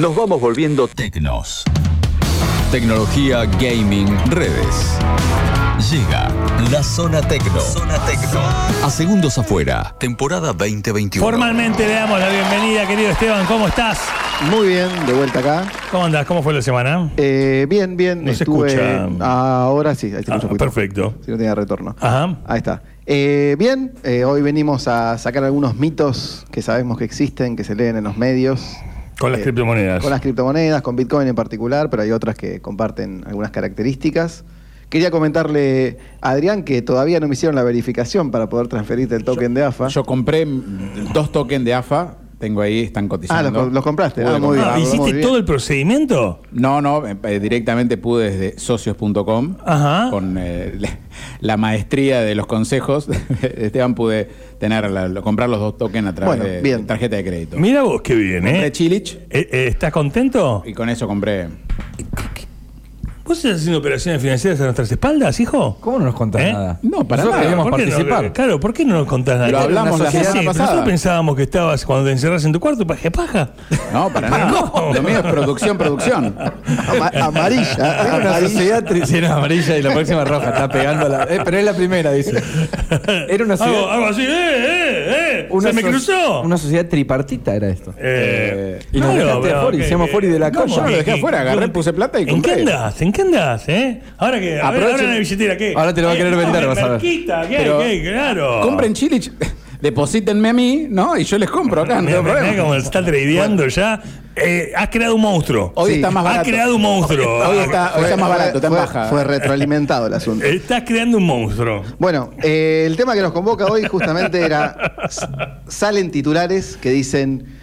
nos vamos volviendo tecnos. Tecnología, gaming, redes. Llega la zona tecno. Zona tecno. A segundos afuera, temporada 2021. Formalmente le damos la bienvenida, querido Esteban. ¿Cómo estás? Muy bien, de vuelta acá. ¿Cómo andás? ¿Cómo fue la semana? Eh, bien, bien. No se escucha. Ahora sí, ahí se Ah, escucha un poquito. perfecto. Si no tenía retorno. Ajá. Ahí está. Eh, bien, eh, hoy venimos a sacar algunos mitos que sabemos que existen, que se leen en los medios. Con las Eh, criptomonedas. Con las criptomonedas, con Bitcoin en particular, pero hay otras que comparten algunas características. Quería comentarle a Adrián que todavía no me hicieron la verificación para poder transferirte el token de AFA. Yo compré dos tokens de AFA, tengo ahí, están ah, cotizando. los, los compraste. Ah, muy bien. Ah, comprarlos. muy ¿Hiciste bien. todo el procedimiento? No, no, eh, directamente pude desde socios.com Ajá. con eh, la- la maestría de los consejos. Esteban pude tener la- lo- comprar los dos tokens a través Bueno, de bien. tarjeta de crédito. Mira vos, qué bien, Compré ¿eh? Chilich Eh, eh, ¿Estás contento? y con eso compré. ¿Vos estás haciendo operaciones financieras a nuestras espaldas, hijo? ¿Cómo no nos contás ¿Eh? nada? No, para Nosotros nada. queríamos ¿Por qué no? participar. claro, ¿por qué no nos contás nada? Lo hablamos la sociedad. semana Sí, pasada. Nosotros pensábamos que estabas cuando te encerras en tu cuarto, paje paja. No, para nada. No. Lo mío es producción, producción. Ama- amarilla. Una sociedad tri- sí, era amarilla y la próxima roja. Está pegando la. eh, pero es la primera, dice. Era una sociedad. algo así, ¡eh, eh, eh! una ¡Se me so- cruzó! Una sociedad tripartita era esto. Eh, y nos dejaste pero afuera hicimos y de la. Yo no lo dejé ¿Y- afuera, agarré, puse plata y ¿En compré. qué andás? ¿En qué andás, eh? Ahora que. Ahora, Aprovechen- ahora en la billetera, ¿qué? Ahora te lo va a querer Eh, vender, no, vas a ver. Marquita, ¿qué? Pero ¿Qué? Claro. Compren Chilich, deposítenme a mí, ¿no? Y yo les compro acá, no Mira, tengo problema. cómo se está tradeando ya. Eh, has creado un monstruo. Hoy Sí. está más Has barato. creado un monstruo. Hoy está, hoy está más barato, está en fue, baja. fue retroalimentado el asunto. Estás creando un monstruo. Bueno, eh, el tema que nos convoca hoy justamente era, salen titulares que dicen,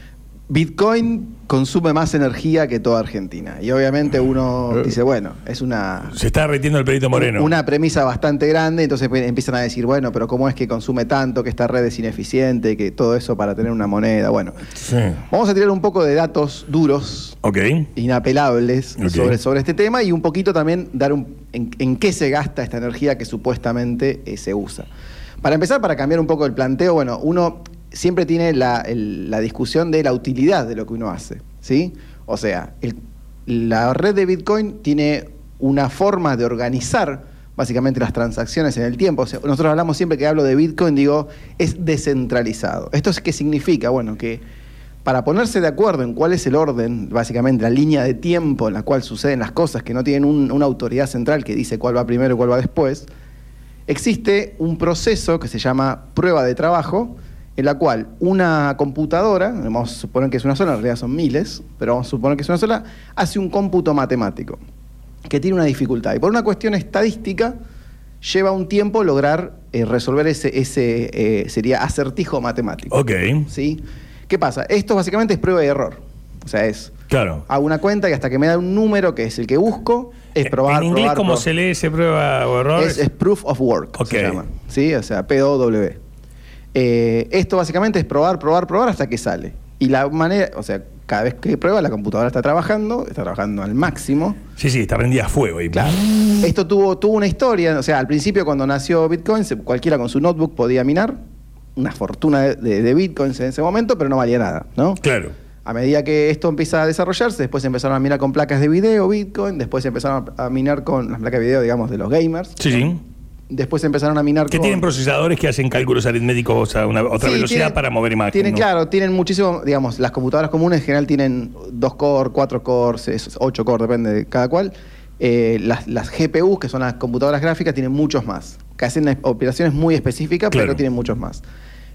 Bitcoin consume más energía que toda Argentina. Y obviamente uno dice, bueno, es una, Se está derritiendo el pelito moreno. una premisa bastante grande, entonces pues, empiezan a decir, bueno, pero ¿cómo es que consume tanto, que esta red es ineficiente, que todo eso para tener una moneda? Bueno, Sí. vamos a tirar un poco de datos duros Ok. inapelables sobre, sobre este tema y un poquito también dar un, en, en qué se gasta esta energía que supuestamente eh, se usa. Para empezar, para cambiar un poco el planteo, bueno, uno siempre tiene la, la discusión de la utilidad de lo que uno hace, ¿sí? O sea, la red de Bitcoin tiene una forma de organizar básicamente las transacciones en el tiempo. O sea, nosotros hablamos siempre que hablo de Bitcoin, digo, es descentralizado. ¿Esto es qué significa? Bueno, que para ponerse de acuerdo en cuál es el orden, básicamente la línea de tiempo en la cual suceden las cosas, que no tienen un- una autoridad central que dice cuál va primero y cuál va después, existe un proceso que se llama prueba de trabajo, en la cual una computadora, vamos a suponer que es una sola, en realidad son miles, pero vamos a suponer que es una sola, hace un cómputo matemático que tiene una dificultad. Y por una cuestión estadística, lleva un tiempo lograr eh, resolver ese, ese eh, sería acertijo matemático. Ok. ¿sí? ¿Qué pasa? Esto básicamente es prueba y error. O sea, es Claro. hago una cuenta y hasta que me da un número que es el que busco, es probar, En inglés, probar, ¿cómo probar. se lee ese prueba o error? Es, es proof of work, Ok. se llama. ¿Sí? O sea, POW. Eh, esto básicamente es probar, probar, probar hasta que sale. Y la manera, o sea, cada vez que prueba, la computadora está trabajando, está trabajando al máximo. Sí, sí, está prendida a fuego. Y Claro. Esto tuvo, tuvo una historia, o sea, al principio cuando nació Bitcoin, cualquiera con su notebook podía minar, una fortuna de, de- de Bitcoins en ese momento, pero no valía nada, ¿no? Claro. A medida que esto empieza a desarrollarse, después empezaron a minar con placas de video, Bitcoin, después empezaron a, a minar con las placas de video, digamos, de los gamers. Sí, sí. Después empezaron a minar Que con... tienen procesadores que hacen cálculos aritméticos a una, otra Sí, velocidad tienen- para mover imágenes. Tienen, ¿no? claro, tienen muchísimo, digamos, las computadoras comunes en general tienen dos core, cuatro cores, es- ocho core, depende de cada cual. Eh, las, las GPUs, que son las computadoras gráficas, tienen muchos más, que hacen operaciones muy específicas, Claro. pero tienen muchos más.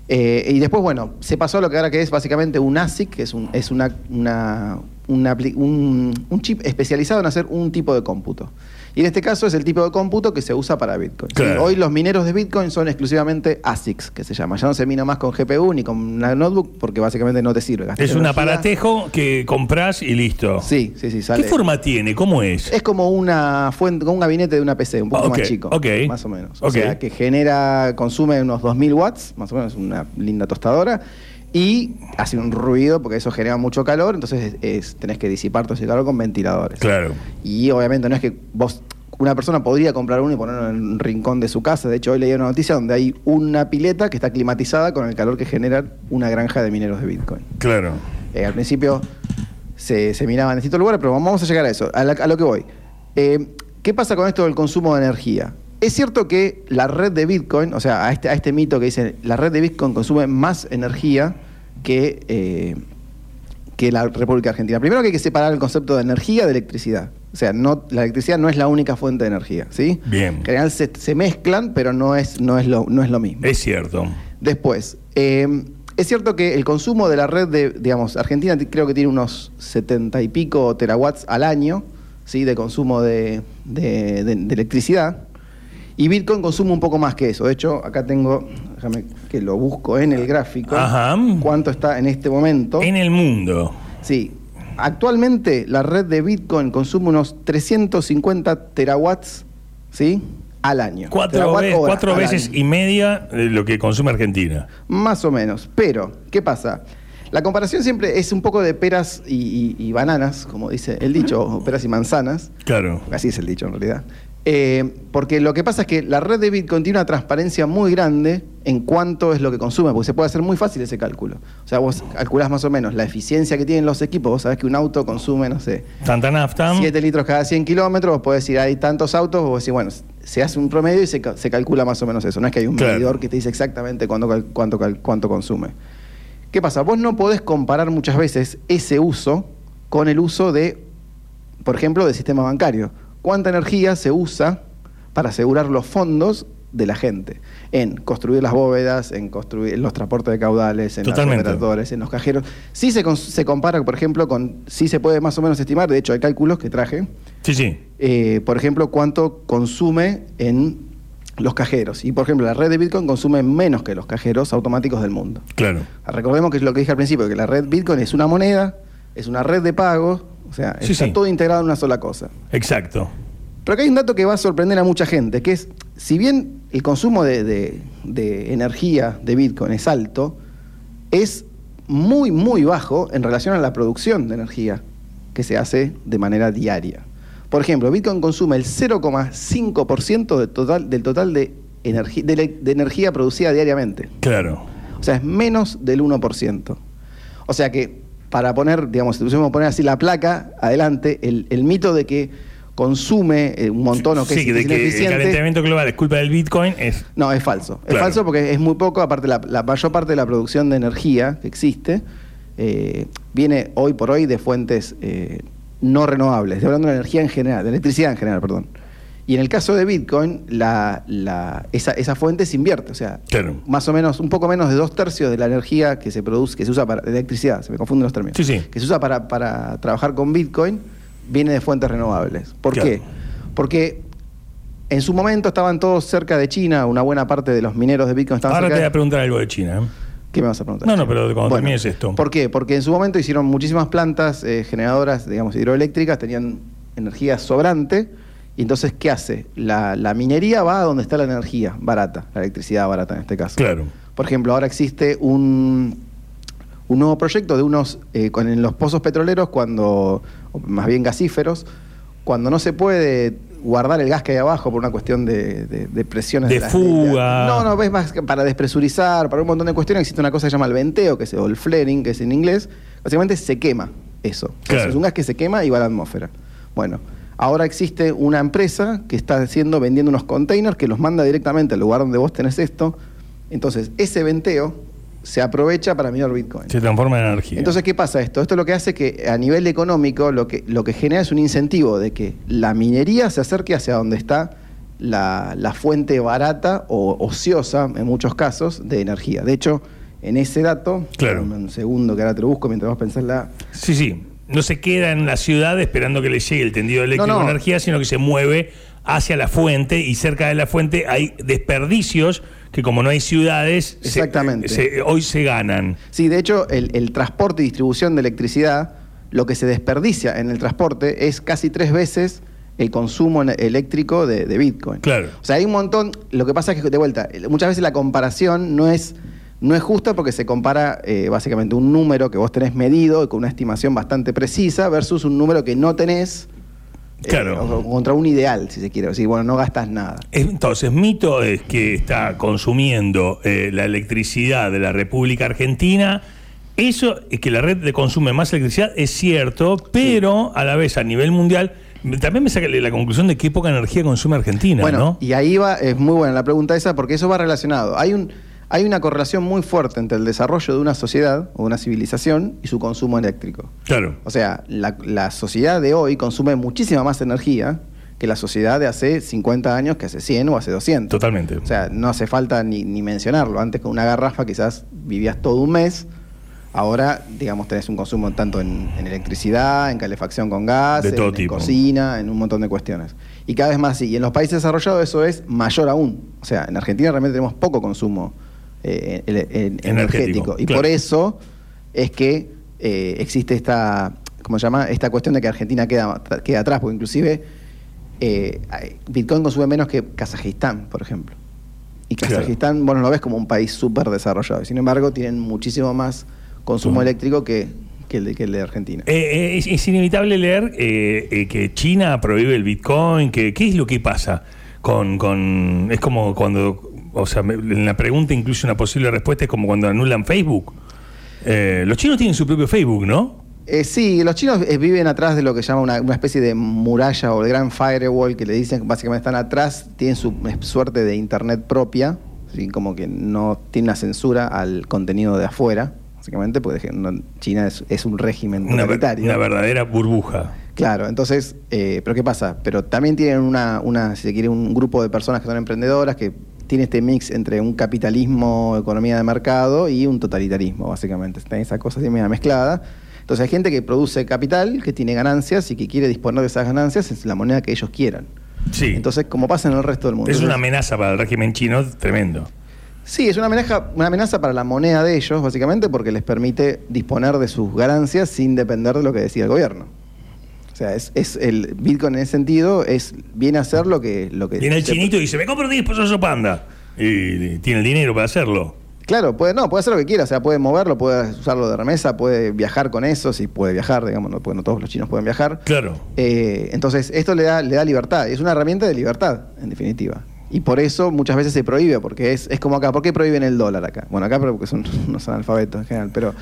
Eh, y después, bueno, se pasó a lo que ahora que es básicamente un ASIC, que es un, es una, una, una apli- un, un chip especializado en hacer un tipo de cómputo. Y en este caso es el tipo de cómputo que se usa para Bitcoin. Claro. Hoy los mineros de Bitcoin son exclusivamente ASICs, que se llama. Ya no se mina más con GPU ni con una notebook porque básicamente no te sirve. Es un aparatejo que compras y listo. Sí, sí, sí, ¿Qué forma tiene? ¿Cómo es? Es como una fuente, como un gabinete de una PC, un poco más chico. Más o menos. O sea, que genera, consume unos 2000 watts, más o menos, una linda tostadora. Y hace un ruido porque eso genera mucho calor, entonces es- es- tenés que disipar todo ese calor con ventiladores. Claro. Y obviamente no es que vos, una persona podría comprar uno y ponerlo en un rincón de su casa. De hecho, hoy leí una noticia donde hay una pileta que está climatizada con el calor que genera una granja de mineros de Bitcoin. Claro. Eh, al principio se, se miraba en distintos lugares, pero vamos a llegar a eso, a, la- a lo que voy. Eh, ¿Qué pasa con esto del consumo de energía? Es cierto que la red de Bitcoin, o sea, a este, a este mito que dice, la red de Bitcoin consume más energía que, eh, que la República Argentina. Primero que hay que separar el concepto de energía de electricidad. O sea, no, la electricidad no es la única fuente de energía, ¿sí? Bien. En general se, se mezclan, pero no es, no es, lo, no es lo mismo. Es cierto. Después, eh, es cierto que el consumo de la red de, digamos, Argentina creo que tiene unos 70 y pico terawatts al año, ¿sí? De consumo de- de- de electricidad. Y Bitcoin consume un poco más que eso. De hecho, acá tengo, déjame que lo busco en el gráfico. Ajá. ¿Cuánto está en este momento? En el mundo. Sí. Actualmente la red de Bitcoin consume unos 350 terawatts, ¿sí? Al año. Cuatro, al veces año. y media de lo que consume Argentina. Más o menos. Pero, ¿qué pasa? La comparación siempre es un poco de peras y, y- y bananas, como dice el dicho, o peras y manzanas. Claro. Así es el dicho en realidad. Eh, porque lo que pasa es que la red de Bitcoin tiene una transparencia muy grande en cuánto es lo que consume, porque se puede hacer muy fácil ese cálculo. O sea, vos calculás más o menos la eficiencia que tienen los equipos, vos sabés que un auto consume, no sé, Tanta nafta. 7 litros cada 100 kilómetros, vos podés decir, hay tantos autos, vos decís, bueno, se hace un promedio y se, ca- se calcula más o menos eso. No es que hay un Claro. medidor que te dice exactamente cuánto, cuánto, cuánto consume. ¿Qué pasa? Vos no podés comparar muchas veces ese uso con el uso de, por ejemplo, del sistema bancario. ¿Cuánta energía se usa para asegurar los fondos de la gente? En construir las bóvedas, en construir los transportes de caudales, en Totalmente. los operadores, en los cajeros. Sí se, se compara, por ejemplo, con, sí se puede más o menos estimar, de hecho hay cálculos que traje, Sí, sí. eh, por ejemplo, cuánto consume en los cajeros. Y, por ejemplo, la red de Bitcoin consume menos que los cajeros automáticos del mundo. Claro. Recordemos que es lo que dije al principio, que la red Bitcoin es una moneda, es una red de pagos, o sea, Sí, está sí. todo integrado en una sola cosa. Exacto. Pero acá hay un dato que va a sorprender a mucha gente, que es, si bien el consumo de, de- de energía de Bitcoin es alto, es muy, muy bajo en relación a la producción de energía que se hace de manera diaria. Por ejemplo, Bitcoin consume el 0,5% del total, del total de, de energía producida diariamente. Claro. O sea, es menos del 1%. O sea que, para poner, digamos, si pusiéramos poner así la placa adelante, el, el mito de que consume eh, un montón o que sí, es, de que el calentamiento global es culpa del Bitcoin es. No, es falso. Es falso porque es muy poco, aparte la, la mayor parte de la producción de energía que existe eh, viene hoy por hoy de fuentes eh, no renovables. Estoy hablando de energía en general, de electricidad en general, perdón. Y en el caso de Bitcoin, la, la- esa, esa fuente se invierte. O sea, Claro. más o menos, un poco menos de dos tercios de la energía que se produce, que se usa para de electricidad, se me confunden los términos. Sí, sí. Que se usa para, para trabajar con Bitcoin, viene de fuentes renovables. ¿Por Claro. qué? Porque en su momento estaban todos cerca de China, una buena parte de los mineros de Bitcoin estaban Ahora te voy a preguntar algo de China. ¿eh? ¿Qué me vas a preguntar? No, no, pero cuando termines esto. ¿Por qué? Porque en su momento hicieron muchísimas plantas eh, generadoras, digamos, hidroeléctricas, tenían energía sobrante. Y entonces, ¿qué hace? La, la minería va a donde está la energía barata, la electricidad barata en este caso. Claro. Por ejemplo, ahora existe un, un nuevo proyecto de unos, eh, con, en los pozos petroleros, cuando, o más bien gasíferos, cuando no se puede guardar el gas que hay abajo por una cuestión de, de- de presiones. De las- fuga. no, no, es más que para despresurizar, para un montón de cuestiones, existe una cosa que se llama el venteo, que es, o el flaring, que es en inglés. Básicamente se quema eso. Claro. Es un gas que se quema y va a la atmósfera. Bueno, ahora existe una empresa que está haciendo, vendiendo unos containers que los manda directamente al lugar donde vos tenés esto. Entonces, ese venteo se aprovecha para minar Bitcoin. Se transforma en energía. Entonces, ¿qué pasa esto? Esto lo que hace que a nivel económico lo que, lo que genera es un incentivo de que la minería se acerque hacia donde está la, la fuente barata o ociosa, en muchos casos, de energía. De hecho, en ese dato, Claro. un segundo que ahora te lo busco mientras vos pensás la... Sí, sí. No se queda en la ciudad esperando que le llegue el tendido eléctrico No, energía, sino que se mueve hacia la fuente y cerca de la fuente hay desperdicios que como no hay ciudades, Exactamente. se- hoy se ganan. Sí, de hecho, el, el transporte y distribución de electricidad, lo que se desperdicia en el transporte es casi tres veces el consumo eléctrico de, de Bitcoin. Claro. O sea, hay un montón. Lo que pasa es que, de vuelta, muchas veces la comparación no es, no es justa porque se compara eh, básicamente un número que vos tenés medido y con una estimación bastante precisa versus un número que no tenés. eh, Claro. contra un ideal, si se quiere. decir, bueno, no gastas nada. Entonces, mito es que está consumiendo eh, la electricidad de la República Argentina Eso, es que la red de consume más electricidad, es cierto, pero a la vez a nivel mundial, también me saca la conclusión de qué poca energía consume Argentina, Bueno, ¿no? y ahí va, es muy buena la pregunta esa, porque eso va relacionado. Hay un, hay una correlación muy fuerte entre el desarrollo de una sociedad o de una civilización y su consumo eléctrico. Claro. O sea, la, la sociedad de hoy consume muchísima más energía que la sociedad de hace 50 años, que hace 100 o hace 200. Totalmente. O sea, no hace falta ni, ni mencionarlo. Antes con una garrafa quizás vivías todo un mes. Ahora, digamos, tenés un consumo tanto en, en electricidad, en calefacción con gas, De todo en, en tipo. cocina, en un montón de cuestiones. Y cada vez más así. Y en los países desarrollados eso es mayor aún. O sea, en Argentina realmente tenemos poco consumo eh, el- el- Energético, energético. Y claro. por eso es que eh, existe esta, ¿cómo se llama? Esta cuestión de que Argentina queda, queda atrás, porque inclusive eh, Bitcoin consume menos que Kazajistán, por ejemplo. Y Claro. Kazajistán, bueno, lo ves como un país súper desarrollado. Sin embargo, tienen muchísimo más consumo eléctrico que, que el de, que el de Argentina. Eh, es, es inevitable leer eh, que China prohíbe el Bitcoin, que qué es lo que pasa con, con es como cuando, o sea, en la pregunta incluye una posible respuesta es como cuando anulan Facebook. Eh, los chinos tienen su propio Facebook, ¿no? Eh, sí, los chinos eh, viven atrás de lo que llama una, una especie de muralla o el gran firewall que le dicen que básicamente están atrás, tienen su eh, suerte de internet propia, ¿sí? como que no tiene una censura al contenido de afuera, básicamente, porque no- China es, es un régimen Una, ver- una verdadera burbuja. Claro, entonces, eh, pero ¿qué pasa? Pero también tienen una, una, si se quiere, un grupo de personas que son emprendedoras que tiene este mix entre un capitalismo, economía de mercado y un totalitarismo, básicamente. Está esa cosa así media mezclada. Entonces hay gente que produce capital, que tiene ganancias y que quiere disponer de esas ganancias en la moneda que ellos quieran. Sí. Entonces, como pasa en el resto del mundo. es una amenaza para el régimen chino tremendo. Sí, es una amenaza, una amenaza para la moneda de ellos, básicamente, porque les permite disponer de sus ganancias sin depender de lo que decía el gobierno. O sea, es, es el Bitcoin en ese sentido es viene a ser lo que lo que Viene el chinito y dice, me compro 10 pesos panda. Y tiene el dinero para hacerlo. Claro, puede no, puede hacer lo que quiera, o sea, puede moverlo, puede usarlo de remesa, puede viajar con eso, si puede viajar, digamos, no, no todos los chinos pueden viajar. Claro. Eh, entonces, esto le da, le da libertad, y es una herramienta de libertad, en definitiva. Y por eso muchas veces se prohíbe, porque es, es como acá. ¿Por qué prohíben el dólar acá? Bueno, acá porque son unos analfabetos en general, pero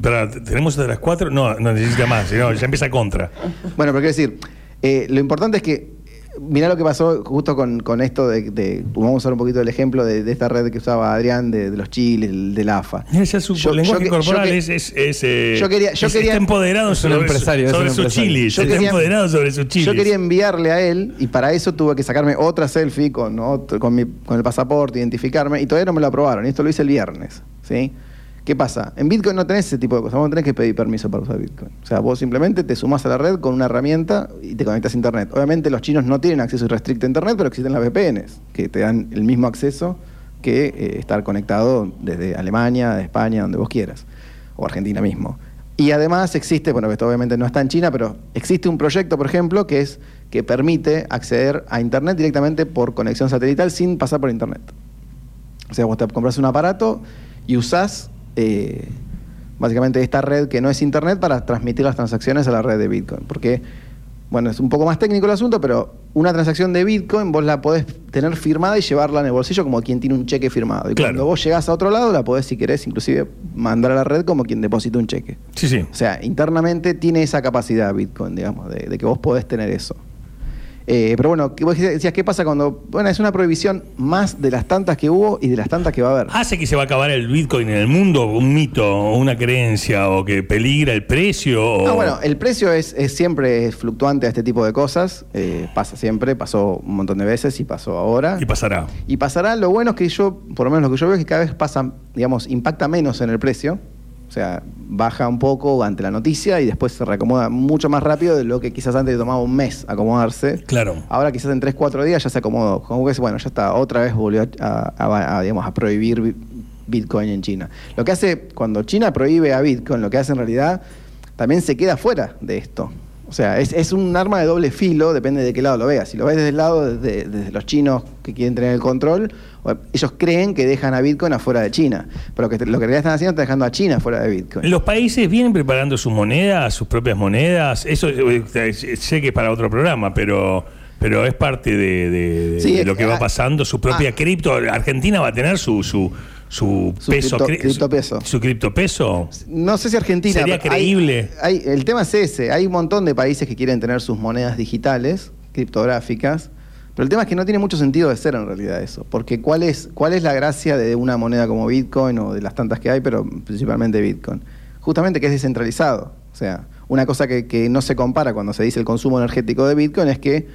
Pero, ¿Tenemos hasta las 4? No, no necesita más, sino ya empieza contra. Bueno, pero quiero decir, eh, lo importante es que, mirá lo que pasó justo con, con esto de, de- Vamos a usar un poquito el ejemplo de, de esta red que usaba Adrián de, de los chiles, el- del AFA. Mira, ya su Yo- lenguaje yo corporal yo es, es, es, eh, yo quería- yo es- quería- está empoderado Es un sobre, empresario, su- es un sobre sus empresario. chilis. Yo está quería- empoderado sobre. Yo quería enviarle a él y para eso tuve que sacarme otra selfie con, otro- con, mi- con el pasaporte, identificarme y todavía no me lo aprobaron. Y esto lo hice el viernes. ¿sí? ¿Qué pasa? En Bitcoin no tenés ese tipo de cosas. Vos no tenés que pedir permiso para usar Bitcoin. O sea, vos simplemente te sumás a la red con una herramienta y te conectas a Internet. Obviamente los chinos no tienen acceso irrestricto a Internet, pero existen las VPNs que te dan el mismo acceso que eh, estar conectado desde Alemania, de España, donde vos quieras. O Argentina mismo. Y además existe, bueno, esto obviamente no está en China, pero existe un proyecto, por ejemplo, que es que permite acceder a Internet directamente por conexión satelital sin pasar por Internet. O sea, vos te compras un aparato y usás eh, básicamente esta red que no es Internet para transmitir las transacciones a la red de Bitcoin. Porque, bueno, es un poco más técnico el asunto, pero una transacción de Bitcoin vos la podés tener firmada y llevarla en el bolsillo como quien tiene un cheque firmado. Y Claro. cuando vos llegás a otro lado, la podés, si querés, inclusive mandar a la red como quien deposita un cheque. Sí, sí. O sea, internamente tiene esa capacidad Bitcoin, digamos, de, de que vos podés tener eso. Eh, pero bueno, vos decías, ¿qué pasa cuando.? Bueno, es una prohibición más de las tantas que hubo y de las tantas que va a haber. ¿Hace que se va a acabar el Bitcoin en el mundo? ¿Un mito o una creencia? ¿O que peligra el precio? O... Ah, bueno, el precio es, es siempre fluctuante a este tipo de cosas. eh, pasa siempre, pasó un montón de veces y pasó ahora. Y pasará. Y pasará, lo bueno es que yo, por lo menos lo que yo veo es que cada vez pasa, digamos, impacta menos en el precio. O sea, baja un poco ante la noticia y después se reacomoda mucho más rápido de lo que quizás antes tomaba un mes acomodarse. Claro. Ahora quizás en 3, 4 días ya se acomodó. Como que bueno, ya está, otra vez volvió a, a- a, digamos, a prohibir bi- Bitcoin en China. Lo que hace, cuando China prohíbe a Bitcoin, lo que hace en realidad, también se queda fuera de esto. O sea, es, es un arma de doble filo, depende de qué lado lo veas. Si lo ves desde el lado, desde, desde los chinos que quieren tener el control, ellos creen que dejan a Bitcoin afuera de China. Pero que lo que en realidad están haciendo es dejando a China fuera de Bitcoin. ¿Los países vienen preparando su moneda, sus propias monedas? Eso eh, sé que es para otro programa, pero, pero es parte de, de- de- Sí, de lo que va pasando, su propia ah. cripto. Argentina va a tener su, su, su, Su peso, cripto- criptopeso. su criptopeso. No sé si Argentina. ¿Sería hay- creíble? hay- el tema es ese. Hay un montón de países que quieren tener sus monedas digitales, criptográficas. Pero el tema es que no tiene mucho sentido de ser en realidad eso. Porque ¿cuál es, cuál es la gracia de una moneda como Bitcoin o de las tantas que hay, pero principalmente Bitcoin? Justamente que es descentralizado. O sea, una cosa que, que no se compara cuando se dice el consumo energético de Bitcoin es que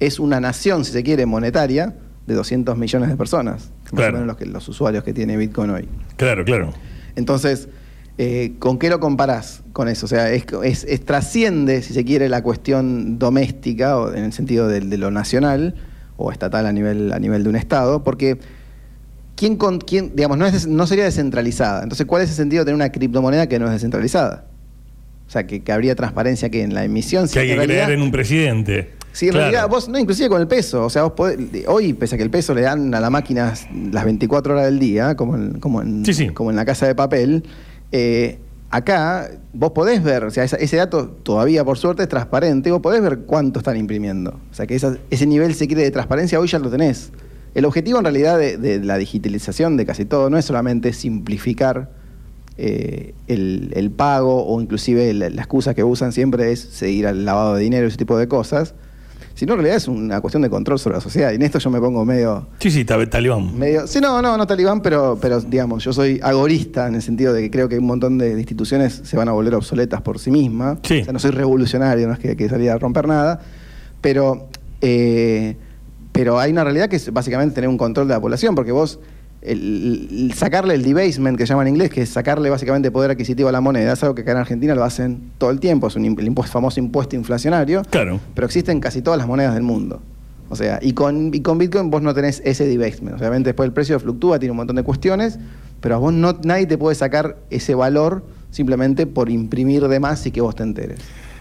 es una nación, si se quiere, monetaria de 200 millones de personas. que Más Claro. o menos los, que, los usuarios que tiene Bitcoin hoy. Claro, claro. Entonces, eh, ¿con qué lo comparás con eso? O sea, es, es- es- trasciende, si se quiere, la cuestión doméstica, o en el sentido de, de lo nacional o estatal a nivel, a nivel de un Estado, porque ¿quién, con, quién digamos, no, es no sería descentralizada. Entonces, ¿cuál es el sentido de tener una criptomoneda que no es descentralizada? O sea, que, que habría transparencia que en la emisión. Que hay que realidad- creer en un presidente. Sí, en Claro. realidad vos, no, inclusive con el peso, o sea, vos podés- hoy, pese a que el peso le dan a la máquina las 24 horas del día, como en, como en, Sí, sí. como en la casa de papel, eh, acá vos podés ver, o sea, ese dato todavía por suerte es transparente, vos podés ver cuánto están imprimiendo. O sea, que ese nivel se quiere de transparencia hoy ya lo tenés. El objetivo en realidad de, de la digitalización de casi todo no es solamente simplificar eh, el, pago o inclusive la, la excusa que usan siempre es seguir al lavado de dinero ese tipo de cosas, sino en realidad es una cuestión de control sobre la sociedad. Y en esto yo me pongo medio... Sí, sí, talibán. medio sí, no, no, no talibán, pero, pero digamos, yo soy agorista en el sentido de que creo que un montón de instituciones se van a volver obsoletas por sí mismas. Sí. O sea, no soy revolucionario, no es que, que salía a romper nada, pero, eh, pero hay una realidad que es básicamente tener un control de la población, porque vos el- el sacarle el debasement que se llama en inglés, que es sacarle básicamente poder adquisitivo a la moneda, es algo que acá en Argentina lo hacen todo el tiempo, es un, el impuesto- famoso impuesto inflacionario, Claro. pero existe en casi todas las monedas del mundo. O sea, y con, y con Bitcoin vos no tenés ese debasement. Obviamente después el precio fluctúa, tiene un montón de cuestiones, pero a vos no, nadie te puede sacar ese valor simplemente por imprimir de más y que vos te enteres.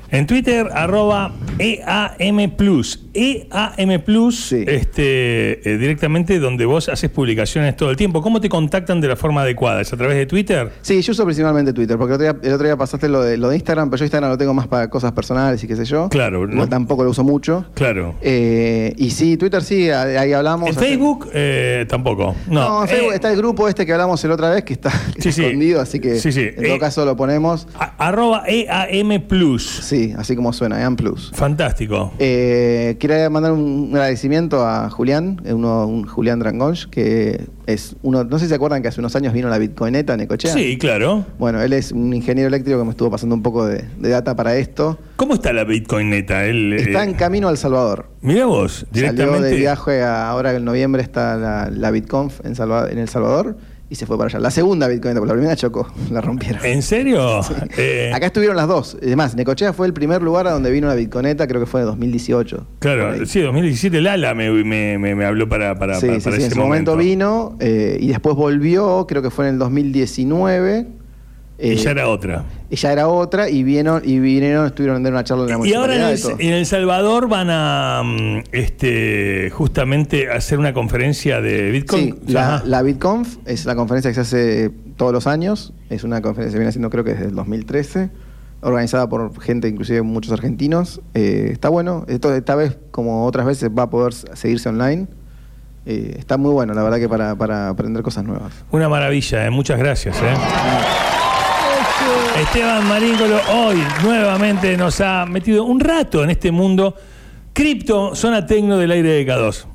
En Twitter, arroba EAM Plus. EAM Plus, Sí. este, eh, directamente donde vos haces publicaciones todo el tiempo. ¿Cómo te contactan de la forma adecuada? ¿Es a través de Twitter? Sí, yo uso principalmente Twitter, porque el otro día, el otro día pasaste lo de, lo de Instagram, pero yo Instagram lo tengo más para cosas personales y qué sé yo. Claro, ¿no? tampoco lo uso mucho. Claro. Eh, y sí, Twitter sí, ahí hablamos. En Facebook, eh, tampoco. No, No, en Facebook Eh, está el grupo este que hablamos el otra vez, que está, que Sí, escondido, así que Sí, sí. en todo Eh, caso lo ponemos. a- arroba EAM Plus. Sí, así como suena, Ian Plus. Fantástico. Eh, quería mandar un agradecimiento a Julián, eh, uno, un Julián Drangonch, que es uno, no sé si se acuerdan que hace unos años vino la Bitcoineta en Ecochea. Sí, claro. Bueno, él es un ingeniero eléctrico que me estuvo pasando un poco de, de data para esto. ¿Cómo está la Bitcoin neta? Él, eh, Está en camino a El Salvador. Mira vos, Salió directamente. de viaje a- ahora en noviembre está la, la BitConf en, Salva- en El Salvador y se fue para allá. La segunda Bitcoineta, porque la primera chocó, la rompieron. ¿En serio? Eh, Acá estuvieron las dos. Además, Necochea fue el primer lugar a donde vino la Bitconeta, creo que fue en 2018. Por Claro, sí, 2017 Lala me, me, me, me habló para, para, Sí, para, sí, para ese en su momento, vino eh, y después volvió, creo que fue en el 2019. Eh, ya era otra. ya era otra y vinieron, y vinieron, estuvieron dando una charla en la Y ahora en el, en Salvador van a mm, este justamente hacer una conferencia de Bitcoin. Sí, la, la BitConf es la conferencia que se hace todos los años. Es una conferencia que se viene haciendo creo que desde el 2013, organizada por gente, inclusive muchos argentinos. Eh, está bueno. Esto, esta vez, como otras veces, va a poder seguirse online. Eh, está muy bueno, la verdad que para, para aprender cosas nuevas. Una maravilla, eh, muchas gracias. Esteban Maríncolo hoy nuevamente nos ha metido un rato en este mundo cripto, zona tecno del aire de K2.